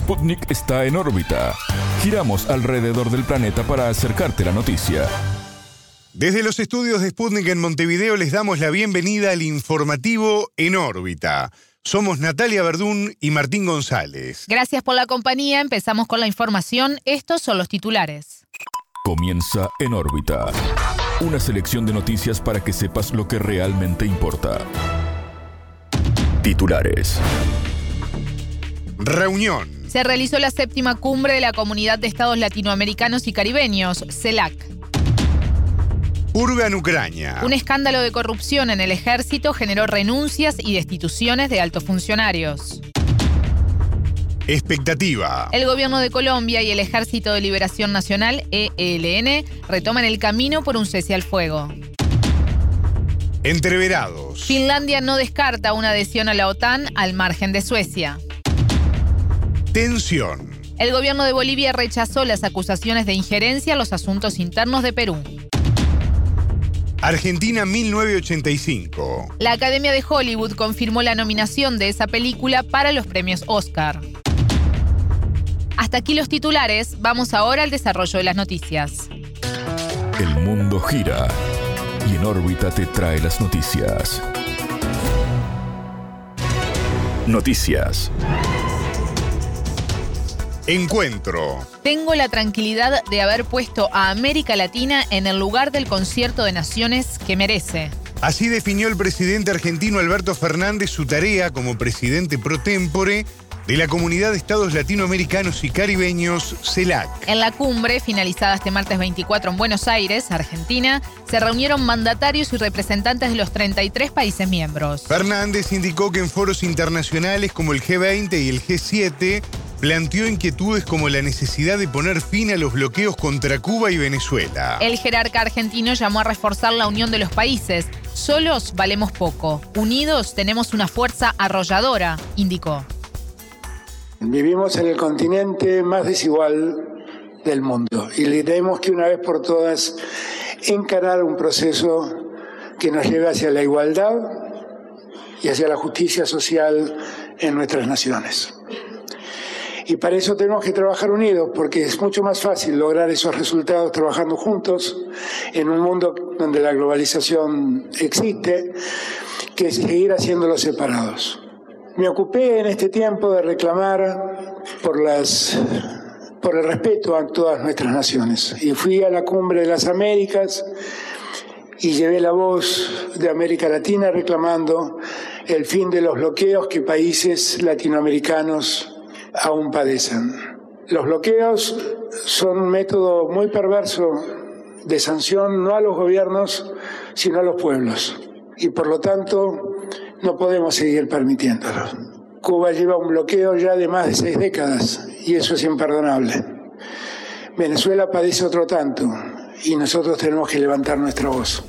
Sputnik está en órbita. Giramos alrededor del planeta para acercarte la noticia. Desde los estudios de Sputnik en Montevideo les damos la bienvenida al informativo En órbita. Somos Natalia Verdún y Martín González. Gracias por la compañía. Empezamos con la información. Estos son los titulares. Comienza En órbita. Una selección de noticias para que sepas lo que realmente importa. Titulares. Reunión. Se realizó la séptima cumbre de la Comunidad de Estados Latinoamericanos y Caribeños, CELAC. Purga en Ucrania. Un escándalo de corrupción en el ejército generó renuncias y destituciones de altos funcionarios. Expectativa. El gobierno de Colombia y el Ejército de Liberación Nacional, ELN, retoman el camino por un cese al fuego. Entreverados. Finlandia no descarta una adhesión a la OTAN al margen de Suecia. Tensión. El gobierno de Bolivia rechazó las acusaciones de injerencia a los asuntos internos de Perú. Argentina 1985. La Academia de Hollywood confirmó la nominación de esa película para los premios Oscar. Hasta aquí los titulares, vamos ahora al desarrollo de las noticias. El mundo gira y en órbita te trae las noticias. Noticias. Encuentro. Tengo la tranquilidad de haber puesto a América Latina en el lugar del concierto de naciones que merece. Así definió el presidente argentino Alberto Fernández su tarea como presidente pro tempore de la Comunidad de Estados Latinoamericanos y Caribeños, CELAC. En la cumbre, finalizada este martes 24 en Buenos Aires, Argentina, se reunieron mandatarios y representantes de los 33 países miembros. Fernández indicó que en foros internacionales como el G20 y el G7 planteó inquietudes como la necesidad de poner fin a los bloqueos contra Cuba y Venezuela. El jerarca argentino llamó a reforzar la unión de los países. Solos valemos poco, unidos tenemos una fuerza arrolladora, indicó. Vivimos en el continente más desigual del mundo y le tenemos que una vez por todas encarar un proceso que nos lleve hacia la igualdad y hacia la justicia social en nuestras naciones. Y para eso tenemos que trabajar unidos, porque es mucho más fácil lograr esos resultados trabajando juntos en un mundo donde la globalización existe, que seguir haciéndolos separados. Me ocupé en este tiempo de reclamar por las por el respeto a todas nuestras naciones y fui a la cumbre de las Américas y llevé la voz de América Latina reclamando el fin de los bloqueos que países latinoamericanos aún padecen. Los bloqueos son un método muy perverso de sanción no a los gobiernos, sino a los pueblos. Y por lo tanto, no podemos seguir permitiéndolo. Cuba lleva un bloqueo ya de más de seis décadas y eso es imperdonable. Venezuela padece otro tanto y nosotros tenemos que levantar nuestra voz.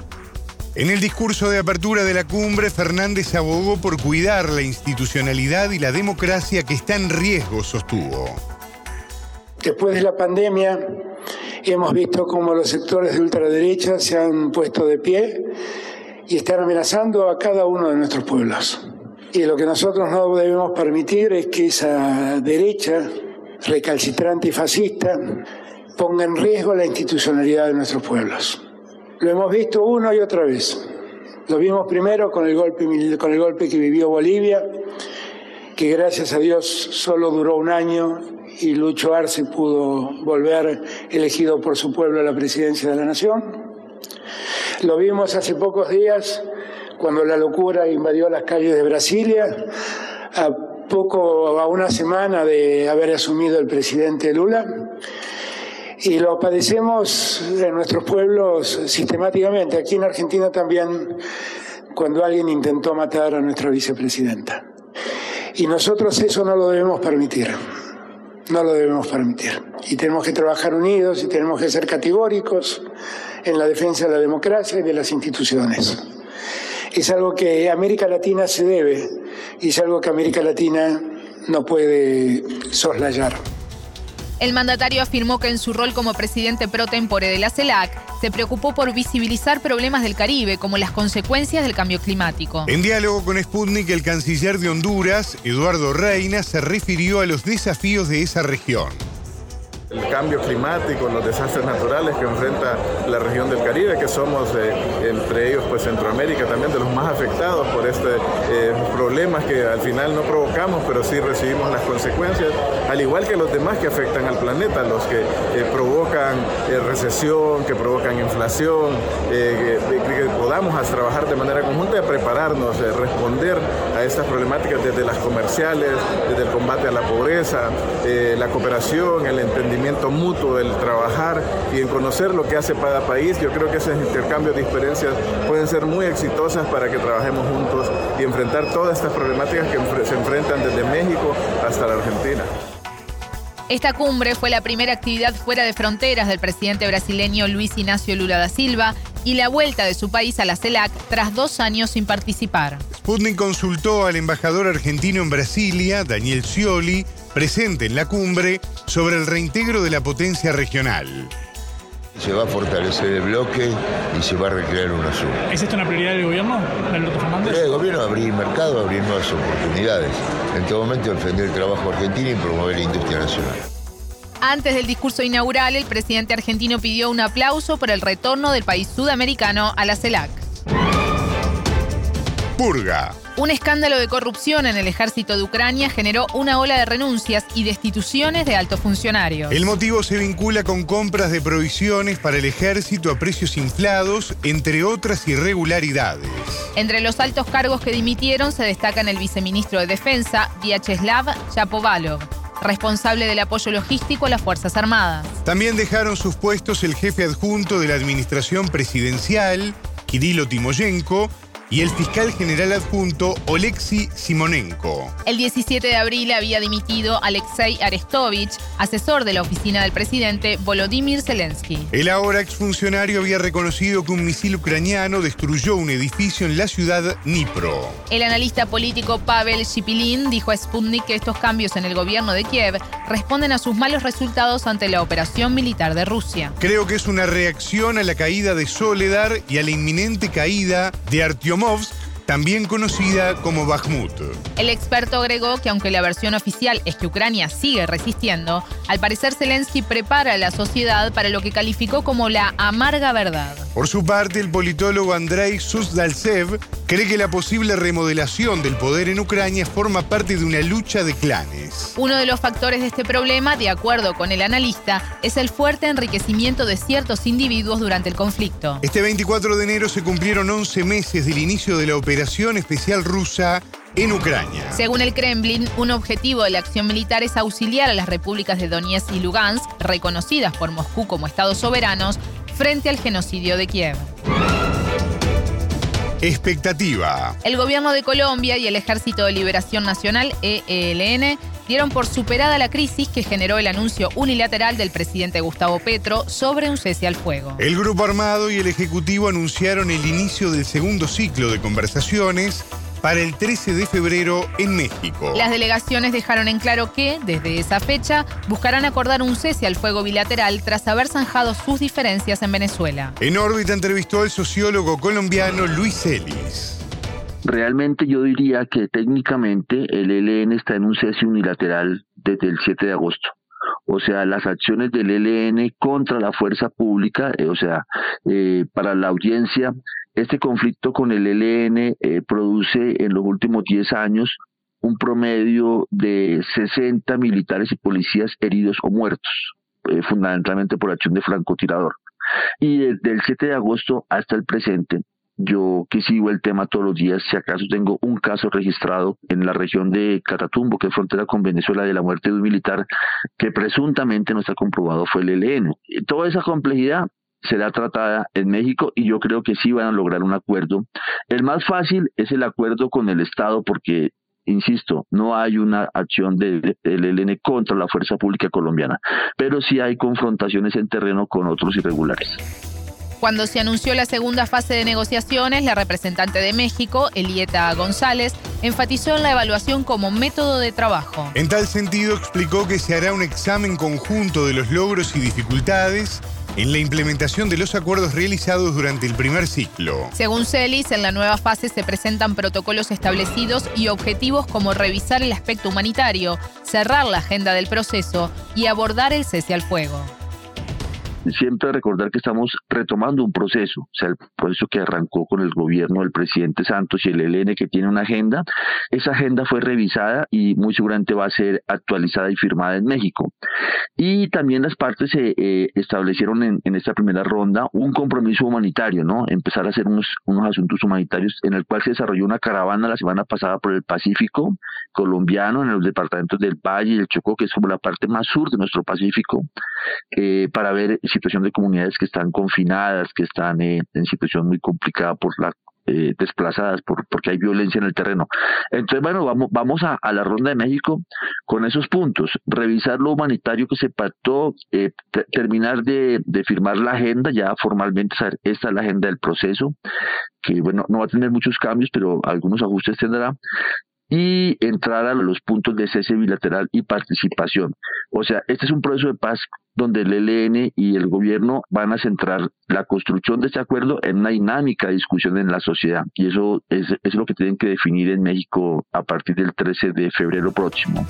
En el discurso de apertura de la cumbre, Fernández abogó por cuidar la institucionalidad y la democracia que está en riesgo, sostuvo. Después de la pandemia, hemos visto cómo los sectores de ultraderecha se han puesto de pie y están amenazando a cada uno de nuestros pueblos. Y lo que nosotros no debemos permitir es que esa derecha recalcitrante y fascista ponga en riesgo la institucionalidad de nuestros pueblos. Lo hemos visto una y otra vez. Lo vimos primero con el golpe, con el golpe que vivió Bolivia, que gracias a Dios solo duró un año y Lucho Arce pudo volver elegido por su pueblo a la presidencia de la nación. Lo vimos hace pocos días cuando la locura invadió las calles de Brasilia, a poco, a una semana de haber asumido el presidente Lula. Y lo padecemos en nuestros pueblos sistemáticamente. Aquí en Argentina también, cuando alguien intentó matar a nuestra vicepresidenta. Y nosotros eso no lo debemos permitir. No lo debemos permitir. Y tenemos que trabajar unidos y tenemos que ser categóricos en la defensa de la democracia y de las instituciones. Es algo que América Latina se debe y es algo que América Latina no puede soslayar. El mandatario afirmó que en su rol como presidente pro tempore de la CELAC se preocupó por visibilizar problemas del Caribe como las consecuencias del cambio climático. En diálogo con Sputnik, el canciller de Honduras, Eduardo Reina, se refirió a los desafíos de esa región. El cambio climático, los desastres naturales que enfrenta la región del Caribe, que somos, eh, entre ellos, pues Centroamérica, también de los más afectados por este eh, problemas que al final no provocamos, pero sí recibimos las consecuencias, al igual que los demás que afectan al planeta, los que eh, provocan recesión, que provocan inflación, que, que, podamos trabajar de manera conjunta y prepararnos, responder estas problemáticas desde las comerciales, desde el combate a la pobreza, la cooperación, el entendimiento mutuo, el trabajar y en conocer lo que hace cada país. Yo creo que esos intercambios de experiencias pueden ser muy exitosas para que trabajemos juntos y enfrentar todas estas problemáticas que se enfrentan desde México hasta la Argentina. Esta cumbre fue la primera actividad fuera de fronteras del presidente brasileño Luis Ignacio Lula da Silva y la vuelta de su país a la CELAC tras dos años sin participar. Sputnik consultó al embajador argentino en Brasilia, Daniel Scioli, presente en la cumbre, sobre el reintegro de la potencia regional. Se va a fortalecer el bloque y se va a recrear una sur. ¿Es esto una prioridad del gobierno, Alberto Fernández? El gobierno abrir mercado, abrir nuevas oportunidades. En todo momento defender el trabajo argentino y promover la industria nacional. Antes del discurso inaugural, el presidente argentino pidió un aplauso por el retorno del país sudamericano a la CELAC. Purga. Un escándalo de corrupción en el ejército de Ucrania generó una ola de renuncias y destituciones de altos funcionarios. El motivo se vincula con compras de provisiones para el ejército a precios inflados, entre otras irregularidades. Entre los altos cargos que dimitieron se destacan el viceministro de Defensa, Vyacheslav Chapovalov responsable del apoyo logístico a las Fuerzas Armadas. También dejaron sus puestos el jefe adjunto de la administración presidencial, Kirilo Timoyenko, y el fiscal general adjunto Oleksiy Simonenko. El 17 de abril había dimitido Alexei Arestovich, asesor de la oficina del presidente Volodymyr Zelensky. El ahora exfuncionario había reconocido que un misil ucraniano destruyó un edificio en la ciudad Dnipro. El analista político Pavel Shipilin dijo a Sputnik que estos cambios en el gobierno de Kiev responden a sus malos resultados ante la operación militar de Rusia. Creo que es una reacción a la caída de Soledar y a la inminente caída de Artyom Moves. También conocida como Bakhmut. El experto agregó que aunque la versión oficial es que Ucrania sigue resistiendo, al parecer Zelensky prepara a la sociedad para lo que calificó como la amarga verdad. Por su parte, el politólogo Andrei Suzdalsev cree que la posible remodelación del poder en Ucrania forma parte de una lucha de clanes. Uno de los factores de este problema, de acuerdo con el analista, es el fuerte enriquecimiento de ciertos individuos durante el conflicto. Este 24 de enero se cumplieron 11 meses del inicio de la operación especial rusa en Ucrania. Según el Kremlin, un objetivo de la acción militar es auxiliar a las repúblicas de Donetsk y Lugansk, reconocidas por Moscú como estados soberanos, frente al genocidio de Kiev. Expectativa. El gobierno de Colombia y el Ejército de Liberación Nacional, ELN, dieron por superada la crisis que generó el anuncio unilateral del presidente Gustavo Petro sobre un cese al fuego. El grupo armado y el Ejecutivo anunciaron el inicio del segundo ciclo de conversaciones para el 13 de febrero en México. Las delegaciones dejaron en claro que, desde esa fecha, buscarán acordar un cese al fuego bilateral tras haber zanjado sus diferencias en Venezuela. En órbita entrevistó al sociólogo colombiano Luis Ellis. Realmente yo diría que técnicamente el ELN está en un cese unilateral desde el 7 de agosto. O sea, las acciones del ELN contra la fuerza pública, eh, o sea, eh, para la audiencia, este conflicto con el ELN eh, produce en los últimos 10 años un promedio de 60 militares y policías heridos o muertos, eh, fundamentalmente por acción de francotirador. Y desde el 7 de agosto hasta el presente, yo que sigo el tema todos los días, si acaso tengo un caso registrado en la región de Catatumbo, que es frontera con Venezuela, de la muerte de un militar que presuntamente no está comprobado fue el ELN. toda esa complejidad será tratada en México y yo creo que sí van a lograr un acuerdo. El más fácil es el acuerdo con el Estado porque, insisto, no hay una acción del ELN contra la fuerza pública colombiana, pero sí hay confrontaciones en terreno con otros irregulares. Cuando se anunció la segunda fase de negociaciones, la representante de México, Elieta González, enfatizó en la evaluación como método de trabajo. En tal sentido, explicó que se hará un examen conjunto de los logros y dificultades en la implementación de los acuerdos realizados durante el primer ciclo. Según Celis, en la nueva fase se presentan protocolos establecidos y objetivos como revisar el aspecto humanitario, cerrar la agenda del proceso y abordar el cese al fuego siempre recordar que estamos retomando un proceso, o sea, el proceso que arrancó con el gobierno del presidente Santos y el ELN que tiene una agenda. Esa agenda fue revisada y muy seguramente va a ser actualizada y firmada en México. Y también las partes se eh, establecieron en, esta primera ronda un compromiso humanitario, ¿no? Empezar a hacer unos, unos asuntos humanitarios en el cual se desarrolló una caravana la semana pasada por el Pacífico colombiano, en los departamentos del Valle y el Chocó, que es como la parte más sur de nuestro Pacífico, eh, para ver situación de comunidades que están confinadas, que están en situación muy complicada por la eh, desplazadas por, porque hay violencia en el terreno. Entonces, bueno, vamos, vamos a, la ronda de México con esos puntos, revisar lo humanitario que se pactó, eh, terminar de, firmar la agenda, ya formalmente, esta es la agenda del proceso, que bueno, no va a tener muchos cambios, pero algunos ajustes tendrá, y entrar a los puntos de cese bilateral y participación. O sea, este es un proceso de paz donde el ELN y el gobierno van a centrar la construcción de este acuerdo en una dinámica de discusión en la sociedad. Y eso es, es lo que tienen que definir en México a partir del 13 de febrero próximo.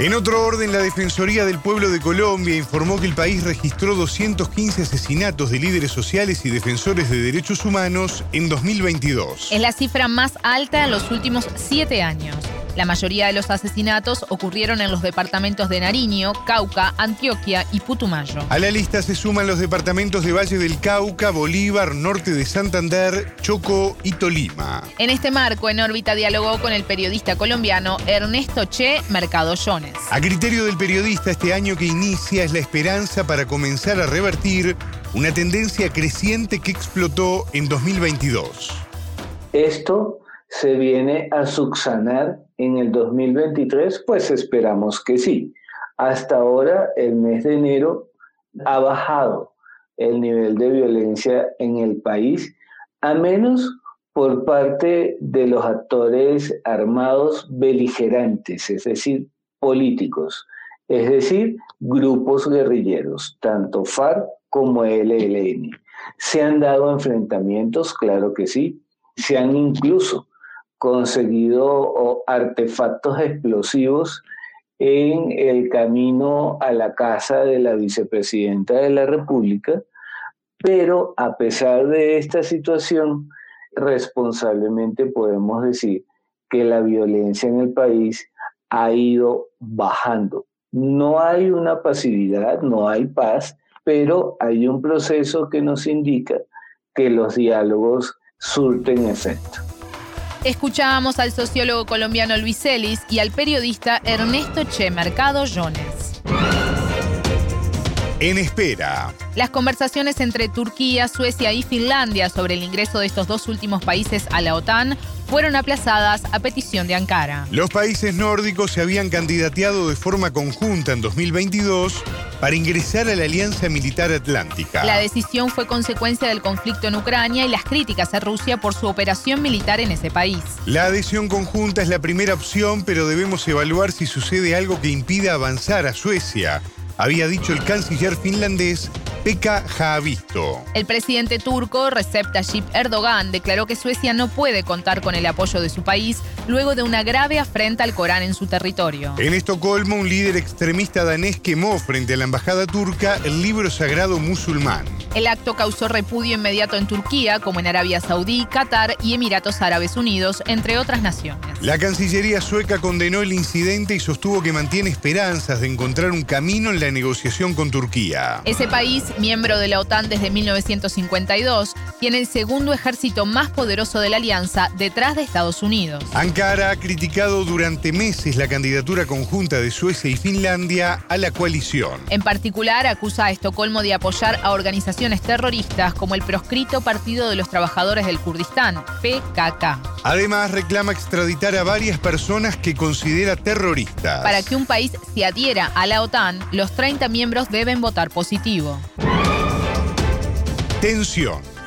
En otro orden, la Defensoría del Pueblo de Colombia informó que el país registró 215 asesinatos de líderes sociales y defensores de derechos humanos en 2022. Es la cifra más alta en los últimos siete años. La mayoría de los asesinatos ocurrieron en los departamentos de Nariño, Cauca, Antioquia y Putumayo. A la lista se suman los departamentos de Valle del Cauca, Bolívar, Norte de Santander, Choco y Tolima. En este marco, en órbita dialogó con el periodista colombiano Ernesto Che Mercado Jones. A criterio del periodista, este año que inicia es la esperanza para comenzar a revertir una tendencia creciente que explotó en 2022. Esto se viene a subsanar en el 2023? Pues esperamos que sí. Hasta ahora, el mes de enero ha bajado el nivel de violencia en el país, a menos por parte de los actores armados beligerantes, es decir, políticos, es decir, grupos guerrilleros, tanto FARC como LLN. ¿Se han dado enfrentamientos? Claro que sí. Se han incluso conseguido artefactos explosivos en el camino a la casa de la vicepresidenta de la República, pero a pesar de esta situación, responsablemente podemos decir que la violencia en el país ha ido bajando. No hay una pasividad, no hay paz, pero hay un proceso que nos indica que los diálogos surten efecto. Escuchábamos al sociólogo colombiano Luis Celis y al periodista Ernesto Che Mercado Jones. En espera. Las conversaciones entre Turquía, Suecia y Finlandia sobre el ingreso de estos dos últimos países a la OTAN fueron aplazadas a petición de Ankara. Los países nórdicos se habían candidateado de forma conjunta en 2022 para ingresar a la Alianza Militar Atlántica. La decisión fue consecuencia del conflicto en Ucrania y las críticas a Rusia por su operación militar en ese país. La adhesión conjunta es la primera opción, pero debemos evaluar si sucede algo que impida avanzar a Suecia había dicho el canciller finlandés Pekka Haavisto. El presidente turco Recep Tayyip Erdogan declaró que Suecia no puede contar con el apoyo de su país luego de una grave afrenta al Corán en su territorio. En Estocolmo, un líder extremista danés quemó frente a la embajada turca el libro sagrado musulmán. El acto causó repudio inmediato en Turquía, como en Arabia Saudí, Qatar y Emiratos Árabes Unidos, entre otras naciones. La Cancillería sueca condenó el incidente y sostuvo que mantiene esperanzas de encontrar un camino en la negociación con Turquía. Ese país, miembro de la OTAN desde 1952, tiene el segundo ejército más poderoso de la alianza detrás de Estados Unidos. Ankara ha criticado durante meses la candidatura conjunta de Suecia y Finlandia a la coalición. En particular, acusa a Estocolmo de apoyar a organizaciones terroristas como el proscrito Partido de los Trabajadores del Kurdistán, PKK. Además, reclama extraditar a varias personas que considera terroristas. Para que un país se adhiera a la OTAN, los 30 miembros deben votar positivo.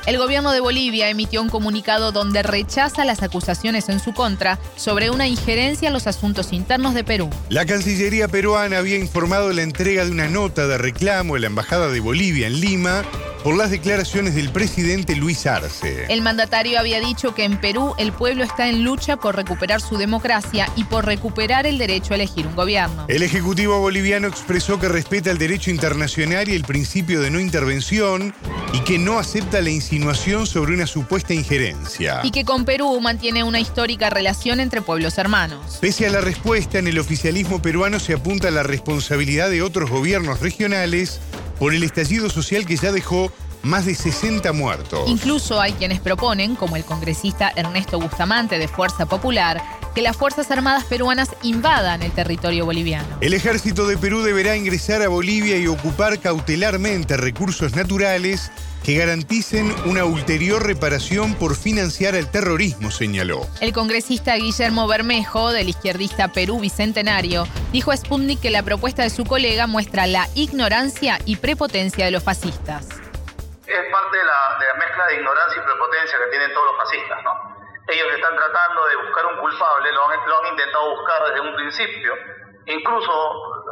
El gobierno de Bolivia emitió un comunicado donde rechaza las acusaciones en su contra sobre una injerencia en los asuntos internos de Perú. La Cancillería peruana había informado la entrega de una nota de reclamo a la Embajada de Bolivia en Lima por las declaraciones del presidente Luis Arce. El mandatario había dicho que en Perú el pueblo está en lucha por recuperar su democracia y por recuperar el derecho a elegir un gobierno. El Ejecutivo boliviano expresó que respeta el derecho internacional y el principio de no intervención y que no acepta la insinuación sobre una supuesta injerencia. Y que con Perú mantiene una histórica relación entre pueblos hermanos. Pese a la respuesta, en el oficialismo peruano se apunta a la responsabilidad de otros gobiernos regionales por el estallido social que ya dejó más de 60 muertos. Incluso hay quienes proponen, como el congresista Ernesto Bustamante de Fuerza Popular, que las Fuerzas Armadas peruanas invadan el territorio boliviano. El ejército de Perú deberá ingresar a Bolivia y ocupar cautelarmente recursos naturales que garanticen una ulterior reparación por financiar el terrorismo, señaló. El congresista Guillermo Bermejo, del izquierdista Perú Bicentenario, dijo a Sputnik que la propuesta de su colega muestra la ignorancia y prepotencia de los fascistas. Es parte de la, mezcla de ignorancia y prepotencia que tienen todos los fascistas, ¿no? Ellos están tratando de buscar un culpable, lo han, intentado buscar desde un principio. Incluso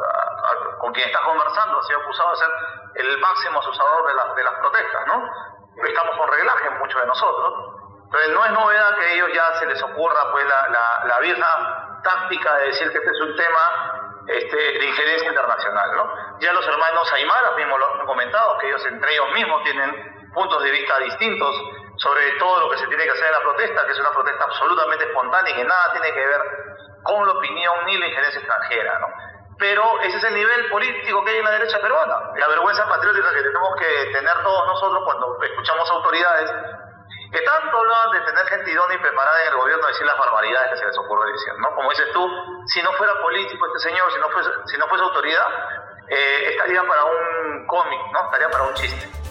con quien está conversando ha sido acusado de ser el máximo asusador de, las protestas, ¿no? Estamos con reglaje muchos de nosotros. Entonces no es novedad que a ellos ya se les ocurra pues la vieja táctica de decir que este es un tema este, de injerencia internacional, ¿no? Ya los hermanos Aymaras mismos lo han comentado, que ellos entre ellos mismos tienen puntos de vista distintos sobre todo lo que se tiene que hacer en la protesta, que es una protesta absolutamente espontánea y que nada tiene que ver con la opinión ni la injerencia extranjera, ¿no? Pero ese es el nivel político que hay en la derecha peruana, la vergüenza patriótica que tenemos que tener todos nosotros cuando escuchamos autoridades que tanto hablan de tener gente idónea y preparada en el gobierno a decir las barbaridades que se les ocurre decir, ¿no? Como dices tú, si no fuera político este señor, si no fuese, si no fuese autoridad, eh, estaría para un cómic, ¿no? Estaría para un chiste.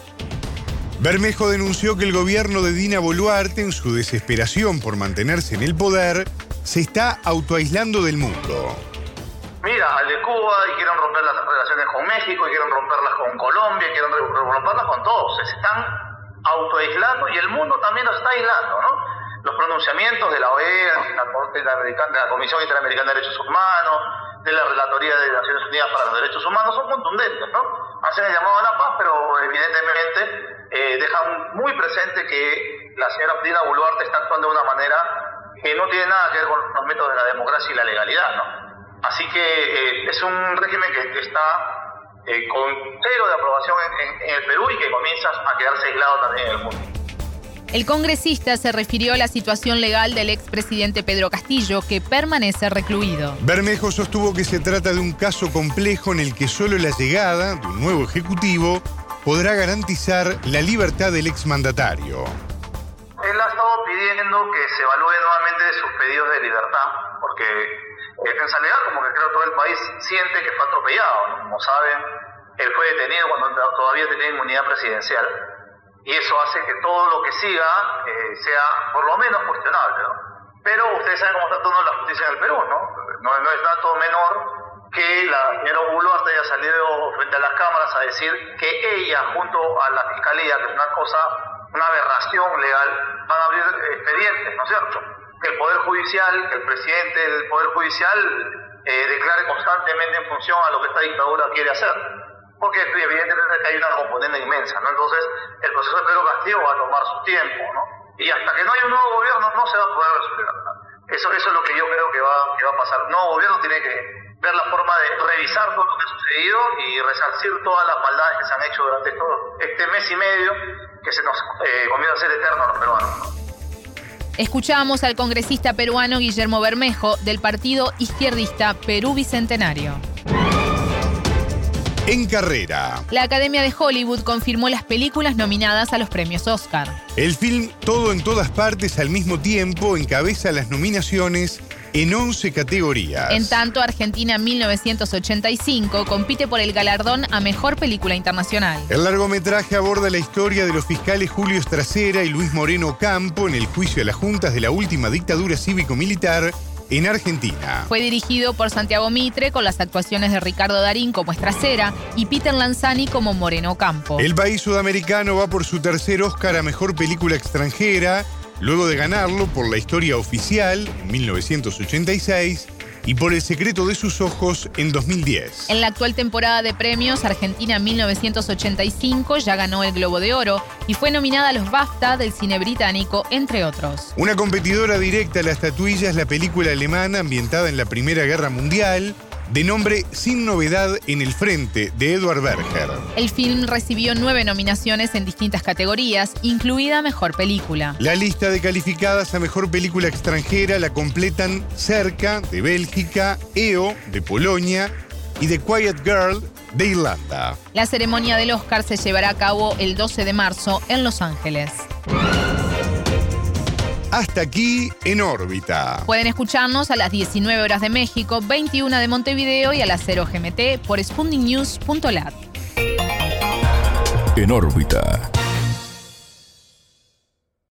Bermejo denunció que el gobierno de Dina Boluarte, en su desesperación por mantenerse en el poder, se está autoaislando del mundo. Mira, al de Cuba y quieren romper las relaciones con México, y quieren romperlas con Colombia, y quieren romperlas con todos. Se están autoaislando y el mundo también los está aislando, ¿no? Los pronunciamientos de la OEA, de la, de la Comisión Interamericana de Derechos Humanos, de la Relatoría de Naciones Unidas para los Derechos Humanos son contundentes, ¿no? Hacen el llamado a la paz, pero evidentemente eh, dejan muy presente que la señora Dina Boluarte está actuando de una manera que no tiene nada que ver con los métodos de la democracia y la legalidad, ¿no? Así que eh, es un régimen que, está eh, con cero de aprobación en, el Perú y que comienza a quedarse aislado también en el mundo. El congresista se refirió a la situación legal del expresidente Pedro Castillo, que permanece recluido. Bermejo sostuvo que se trata de un caso complejo en el que solo la llegada de un nuevo ejecutivo podrá garantizar la libertad del exmandatario. Él ha estado pidiendo que se evalúe nuevamente sus pedidos de libertad, porque defensa legal, como que creo todo el país siente que fue atropellado. Como saben, él fue detenido cuando todavía tenía inmunidad presidencial y eso hace que todo lo que siga eh, sea por lo menos cuestionable. Pero ustedes saben cómo está todo la justicia en el Perú, ¿no? No, no es dato menor que la señora Boluarte haya salido frente a las cámaras a decir que ella, junto a la fiscalía, que es una cosa, una aberración legal, van a abrir expedientes, ¿no es cierto? Que el Poder Judicial, que el presidente del Poder Judicial eh, declare constantemente en función a lo que esta dictadura quiere hacer. Porque evidentemente hay una componente inmensa, ¿no? Entonces, el proceso de Pedro Castillo va a tomar su tiempo, ¿no? Y hasta que no haya un nuevo gobierno no se va a poder resolver Eso, eso es lo que yo creo que va, que va a pasar. Nuevo gobierno tiene que ver la forma de revisar todo lo que ha sucedido y resarcir todas las maldades que se han hecho durante todo este mes y medio que se nos eh, comienza a hacer eterno a los peruanos. Escuchamos al congresista peruano Guillermo Bermejo del partido izquierdista Perú Bicentenario. En carrera. La Academia de Hollywood confirmó las películas nominadas a los premios Oscar. El film Todo en todas partes al mismo tiempo encabeza las nominaciones en 11 categorías. En tanto, Argentina 1985 compite por el galardón a Mejor Película Internacional. El largometraje aborda la historia de los fiscales Julio Estracera y Luis Moreno Campo en el juicio a las juntas de la última dictadura cívico-militar en Argentina. Fue dirigido por Santiago Mitre con las actuaciones de Ricardo Darín como Estracera y Peter Lanzani como Moreno Campo. El país sudamericano va por su tercer Oscar a Mejor Película Extranjera, luego de ganarlo por La Historia Oficial en 1986 y por El secreto de sus ojos en 2010. En la actual temporada de premios, Argentina 1985 ya ganó el Globo de Oro y fue nominada a los BAFTA del cine británico, entre otros. Una competidora directa a la estatuilla es la película alemana ambientada en la Primera Guerra Mundial, de nombre Sin Novedad en el Frente, de Edward Berger. El film recibió nueve nominaciones en distintas categorías, incluida Mejor Película. La lista de calificadas a Mejor Película Extranjera la completan Cerca, de Bélgica, EO, de Polonia, y The Quiet Girl, de Irlanda. La ceremonia del Oscar se llevará a cabo el 12 de marzo en Los Ángeles. Hasta aquí en órbita. Pueden escucharnos a las 19 horas de México, 21 de Montevideo y a las 0 GMT por spundingnews.lat. En órbita.